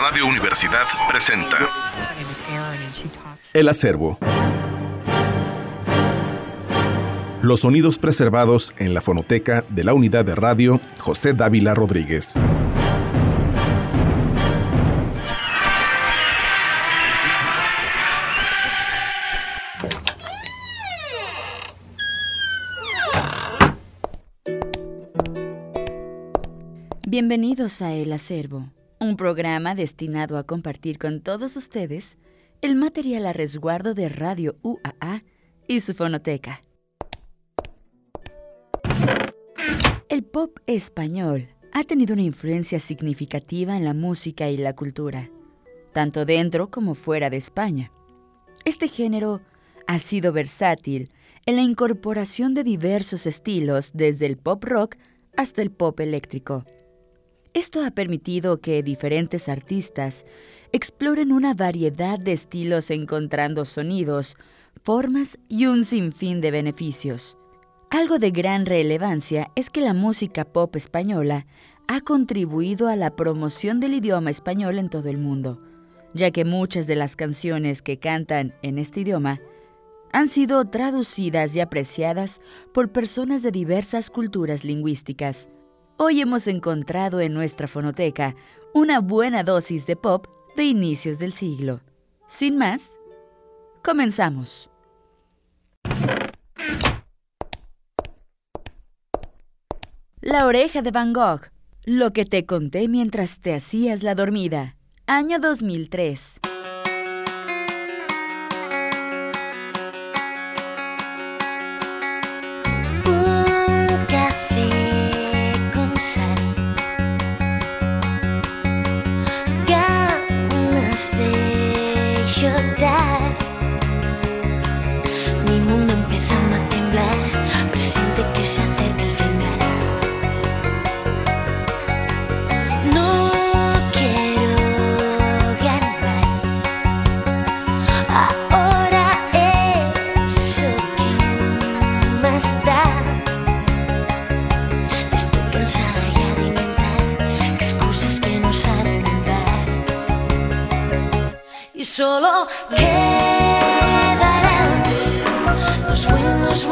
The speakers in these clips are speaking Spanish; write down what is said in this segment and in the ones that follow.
Radio Universidad presenta El acervo. Los sonidos preservados en la fonoteca de la unidad de radio José Dávila Rodríguez. Bienvenidos a El Acervo, un programa destinado a compartir con todos ustedes el material a resguardo de Radio UAA y su fonoteca. El pop español ha tenido una influencia significativa en la música y la cultura, tanto dentro como fuera de España. Este género ha sido versátil en la incorporación de diversos estilos desde el pop rock hasta el pop eléctrico esto ha permitido que diferentes artistas exploren una variedad de estilos encontrando sonidos, formas y un sinfín de beneficios. Algo de gran relevancia es que la música pop española ha contribuido a la promoción del idioma español en todo el mundo, ya que muchas de las canciones que cantan en este idioma han sido traducidas y apreciadas por personas de diversas culturas lingüísticas. Hoy hemos encontrado en nuestra fonoteca una buena dosis de pop de inicios del siglo. Sin más, comenzamos. La oreja de Van Gogh. Lo que te conté mientras te hacías la dormida. Año 2003. Solo quedarán. Los buenos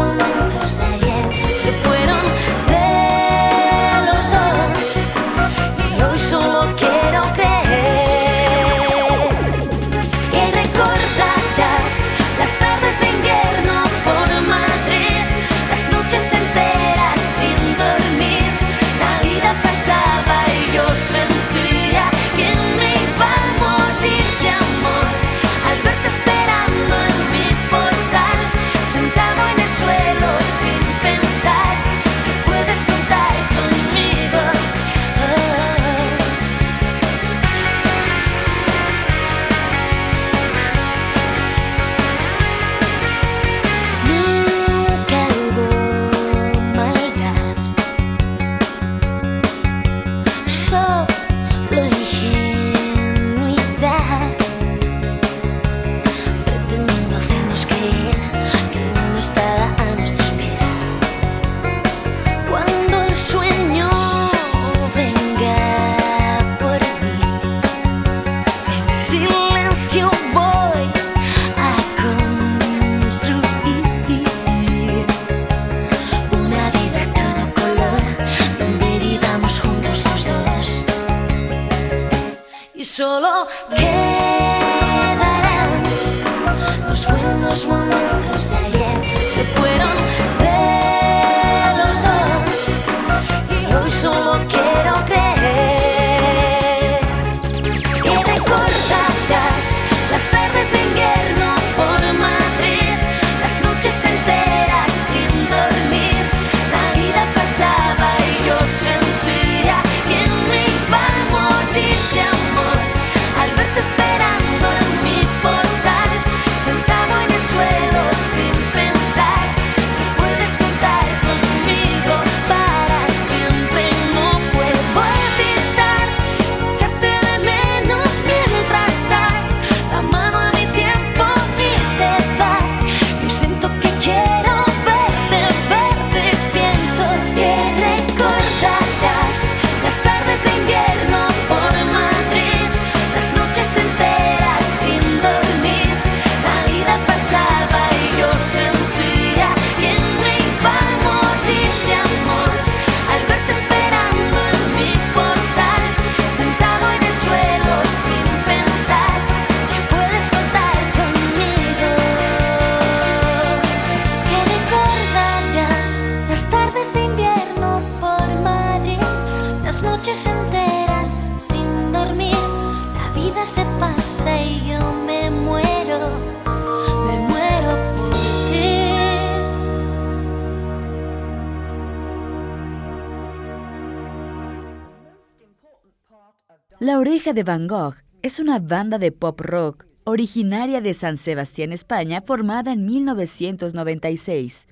Oreja de Van Gogh es una banda de pop rock originaria de San Sebastián, España, formada en 1996.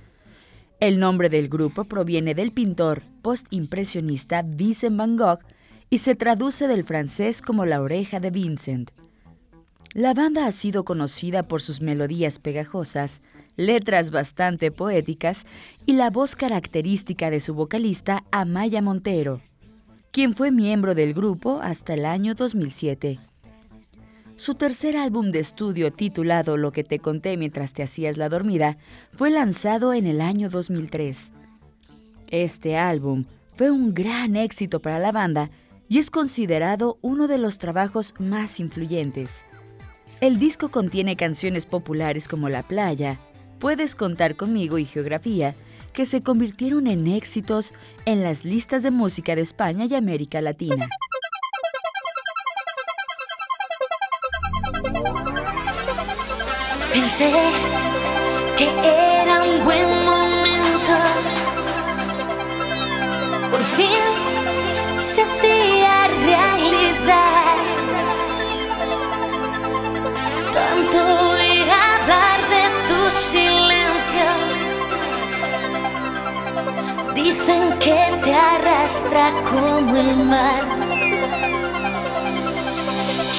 El nombre del grupo proviene del pintor postimpresionista Vincent Van Gogh y se traduce del francés como la oreja de Vincent. La banda ha sido conocida por sus melodías pegajosas, letras bastante poéticas y la voz característica de su vocalista Amaya Montero quien fue miembro del grupo hasta el año 2007. Su tercer álbum de estudio titulado Lo que te conté mientras te hacías la dormida fue lanzado en el año 2003. Este álbum fue un gran éxito para la banda y es considerado uno de los trabajos más influyentes. El disco contiene canciones populares como La playa, Puedes contar conmigo y Geografía, que se convirtieron en éxitos en las listas de música de España y América Latina. Pensé que era un buen momento. Por fin se Dicen que te arrastra como el mar.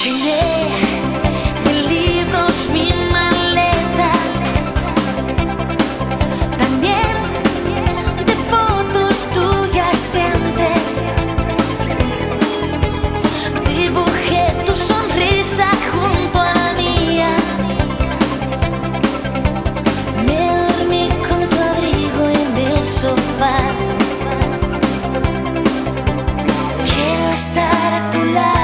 Llené de libros mi maleta. También de fotos tuyas de antes. Dibujé tu sonrisa junto a estar a tu lado.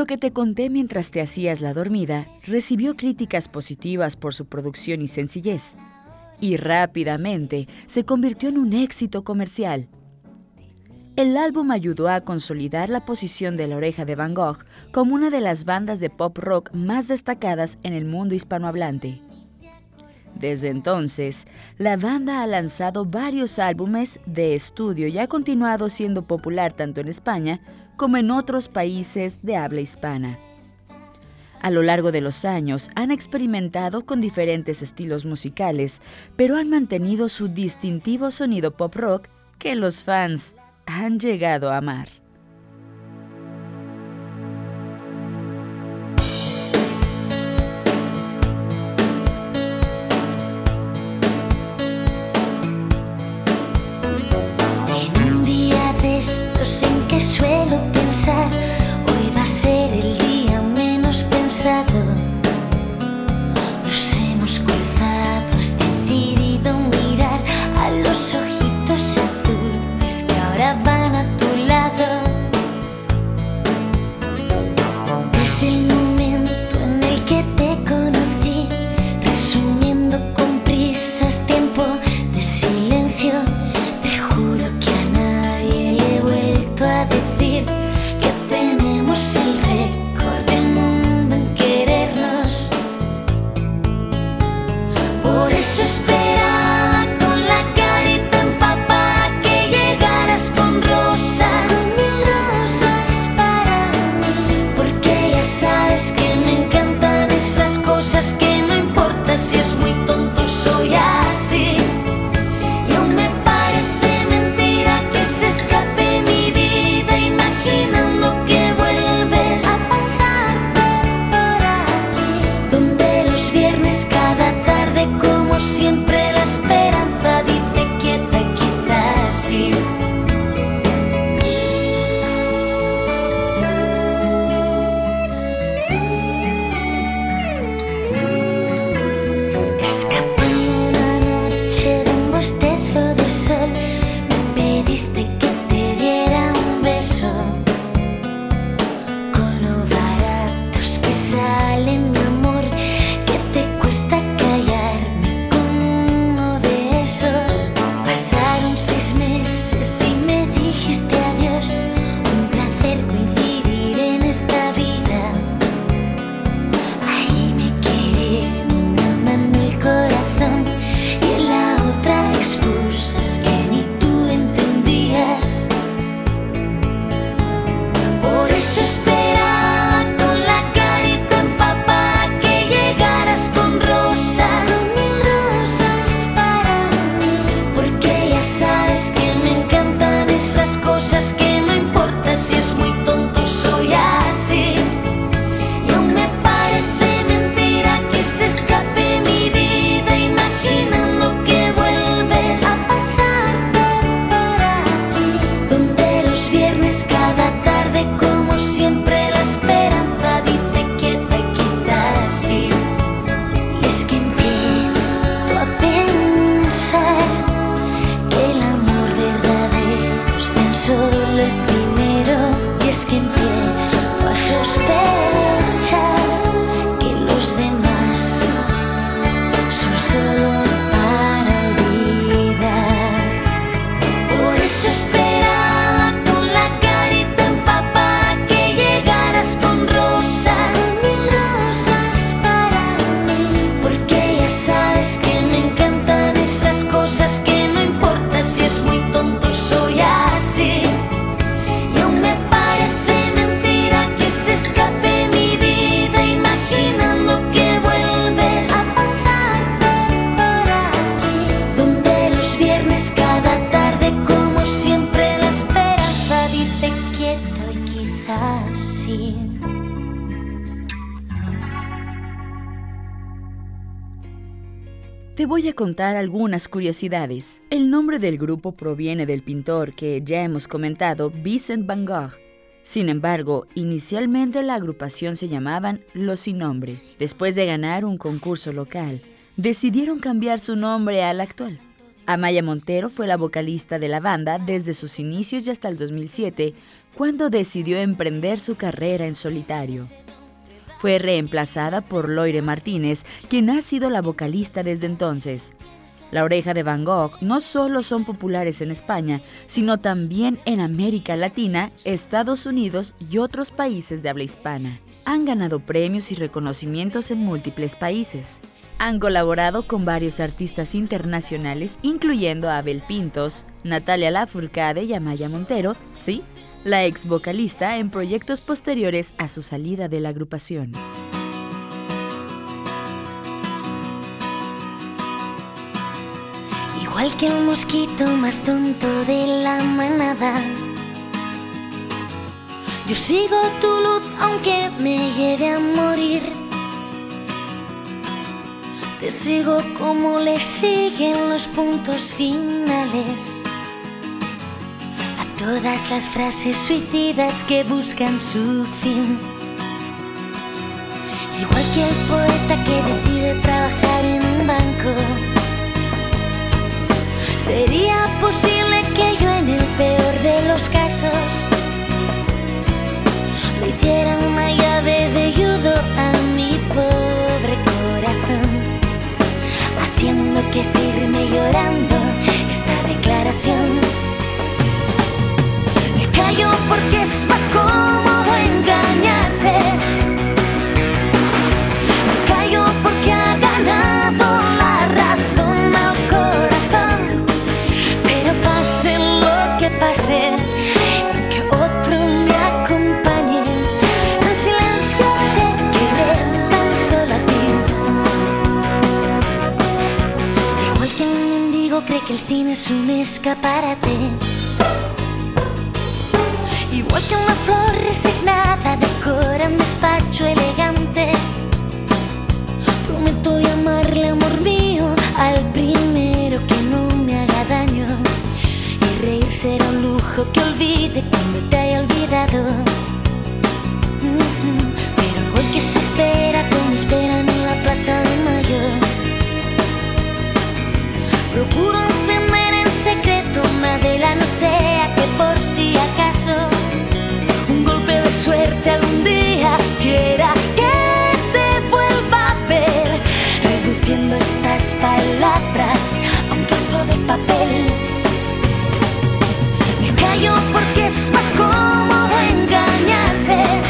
Lo que te conté mientras te hacías la dormida recibió críticas positivas por su producción y sencillez, y rápidamente se convirtió en un éxito comercial. el álbum ayudó a consolidar la posición de la oreja de Van Gogh como una de las bandas de pop rock más destacadas en el mundo hispanohablante. Desde entonces, la banda ha lanzado varios álbumes de estudio y ha continuado siendo popular tanto en España como en otros países de habla hispana. A lo largo de los años han experimentado con diferentes estilos musicales, pero han mantenido su distintivo sonido pop rock que los fans han llegado a amar. por estes pés. Te voy a contar algunas curiosidades. El nombre del grupo proviene del pintor que ya hemos comentado, Vincent Van Gogh. Sin embargo, inicialmente la agrupación se llamaban Los Sin Nombre. Después de ganar un concurso local, decidieron cambiar su nombre al actual. Amaya Montero fue la vocalista de la banda desde sus inicios y hasta el 2007, cuando decidió emprender su carrera en solitario. Fue reemplazada por Loire Martínez, quien ha sido la vocalista desde entonces. La oreja de Van Gogh no solo son populares en España, sino también en América Latina, Estados Unidos y otros países de habla hispana. Han ganado premios y reconocimientos en múltiples países. Han colaborado con varios artistas internacionales, incluyendo a Abel Pintos, Natalia Lafourcade y Amaya Montero, sí, la ex vocalista en proyectos posteriores a su salida de la agrupación. igual que el mosquito más tonto de la manada. Yo sigo tu luz aunque me lleve a morir. Te sigo como le siguen los puntos finales todas las frases suicidas que buscan su fin. Igual que el poeta que decide trabajar en un banco ¿Sería posible que yo en el peor de los casos le hiciera una llave de judo a mi pobre corazón? Haciendo que firme llorando esta declaración. Me callo porque es más cómodo engañarse. que otro me acompañe. En silencio te quedé tan solo a ti. Igual que un mendigo cree que el cine es un escaparate. Igual que una flor resignada decora un despacho elegante. Prometo llamarle amor mío al primero que no me haga daño. Y reír será un que olvide cuando te haya olvidado. Pero hoy que se espera como esperan en la plaza de mayo. Procuro encender en secreto una vela, no sea suerte algún día quiera que te vuelva a ver, reduciendo estas palabras a un trozo de papel porque es más cómodo engañarse.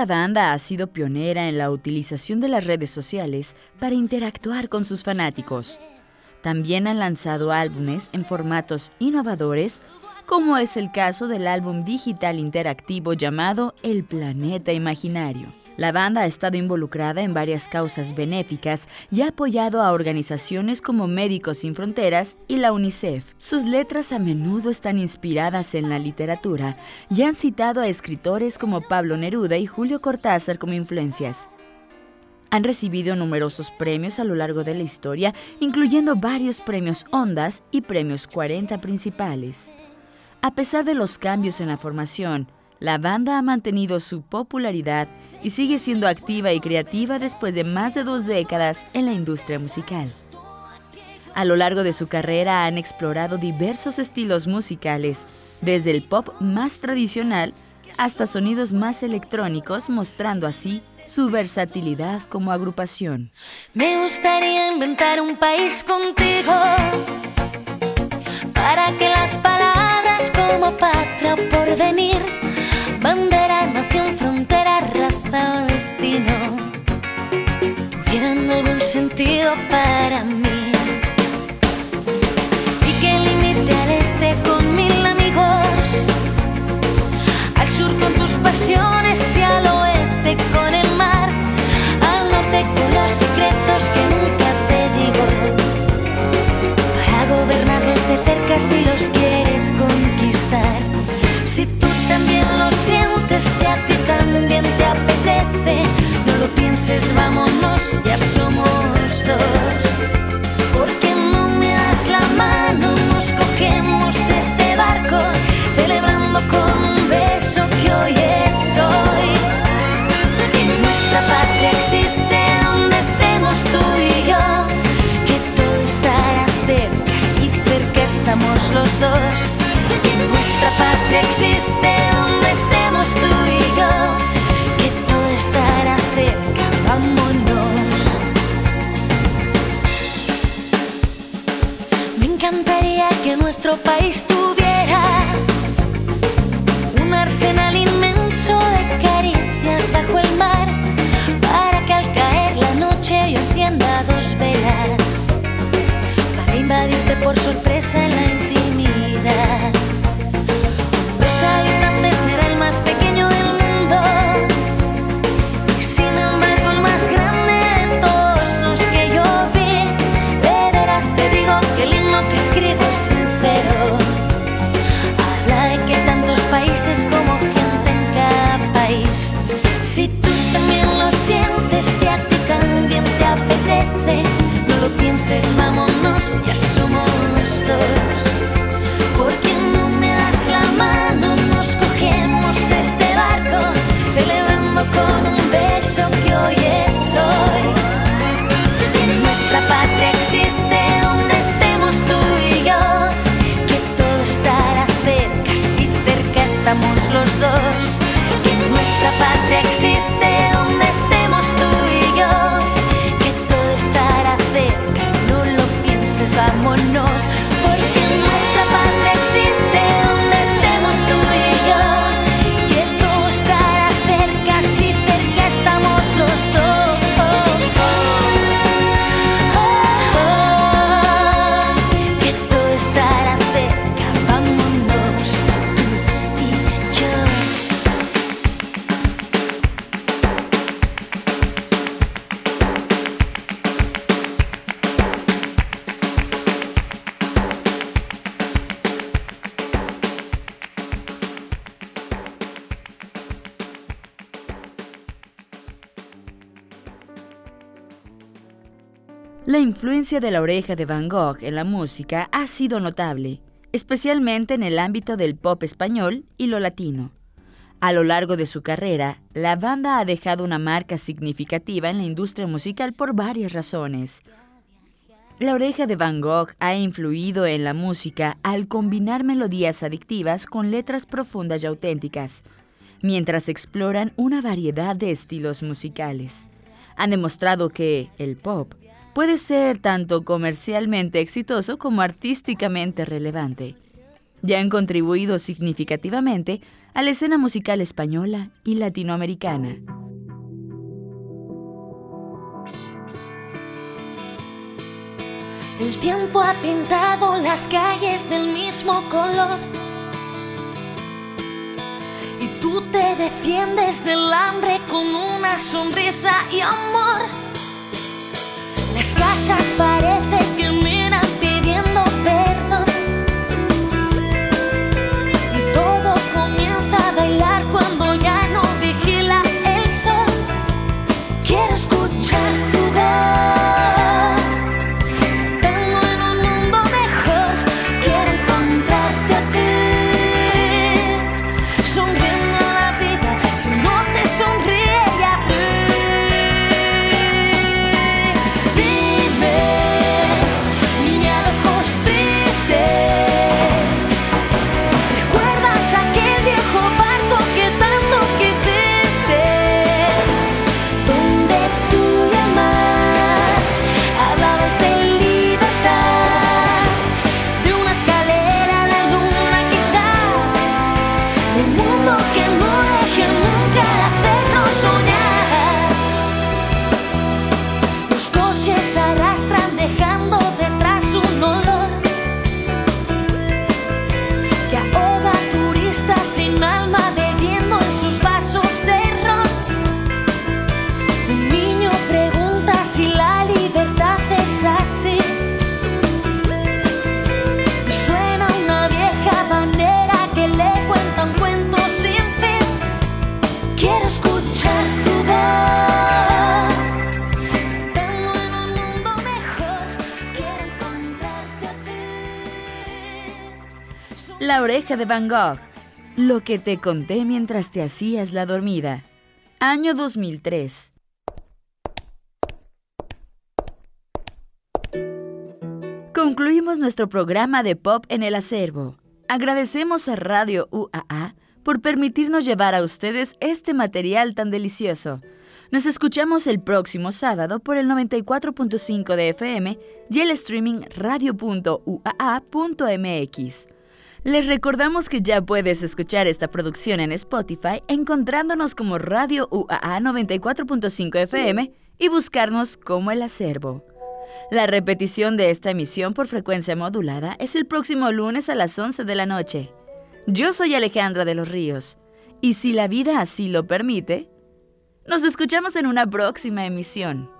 Esta banda ha sido pionera en la utilización de las redes sociales para interactuar con sus fanáticos. También han lanzado álbumes en formatos innovadores, como es el caso del álbum digital interactivo llamado El Planeta Imaginario. La banda ha estado involucrada en varias causas benéficas y ha apoyado a organizaciones como Médicos Sin Fronteras y la UNICEF. Sus letras a menudo están inspiradas en la literatura y han citado a escritores como Pablo Neruda y Julio Cortázar como influencias. Han recibido numerosos premios a lo largo de la historia, incluyendo varios premios Ondas y premios 40 principales. A pesar de los cambios en la formación, la banda ha mantenido su popularidad y sigue siendo activa y creativa después de más de dos décadas en la industria musical. A lo largo de su carrera han explorado diversos estilos musicales, desde el pop más tradicional hasta sonidos más electrónicos, mostrando así su versatilidad como agrupación. Me gustaría inventar un país contigo para que las palabras como patria por venir Bandera, nación, frontera, raza o destino tuvieran algún sentido para mí. Y que límite al este con mil amigos, al sur con tus pasiones y al oeste ya somos dos. Porque no me das la mano, nos cogemos este barco, celebrando con un beso que hoy es hoy. Que nuestra patria existe donde estemos tú y yo, que todo estará cerca, si cerca estamos los dos. Que nuestra patria existe donde estemos tú y yo, estará cerca, vámonos. Me encantaría que nuestro país tuviera un arsenal inmenso de caricias bajo el mar para que al caer la noche yo encienda dos velas para invadirte por sorpresa en la intimidad. Pienses, vámonos, ya somos dos. La influencia de la oreja de Van Gogh en la música ha sido notable, especialmente en el ámbito del pop español y lo latino. A lo largo de su carrera, la banda ha dejado una marca significativa en la industria musical por varias razones. La oreja de Van Gogh ha influido en la música al combinar melodías adictivas con letras profundas y auténticas, mientras exploran una variedad de estilos musicales. Han demostrado que el pop puede ser tanto comercialmente exitoso como artísticamente relevante. Ya han contribuido significativamente a la escena musical española y latinoamericana. El tiempo ha pintado las calles del mismo color. Y tú te defiendes del hambre con una sonrisa y amor. Las casas parecen que La oreja de Van Gogh. Lo que te conté mientras te hacías la dormida. Año 2003. Concluimos nuestro programa de pop en el acervo. Agradecemos a Radio UAA por permitirnos llevar a ustedes este material tan delicioso. Nos escuchamos el próximo sábado por el 94.5 de FM y el streaming radio.uaa.mx. Les recordamos que ya puedes escuchar esta producción en Spotify encontrándonos como Radio UAA 94.5 FM y buscarnos como el acervo. La repetición de esta emisión por frecuencia modulada es el próximo lunes a las 11 de la noche. Yo soy Alejandra de los Ríos y si la vida así lo permite, nos escuchamos en una próxima emisión.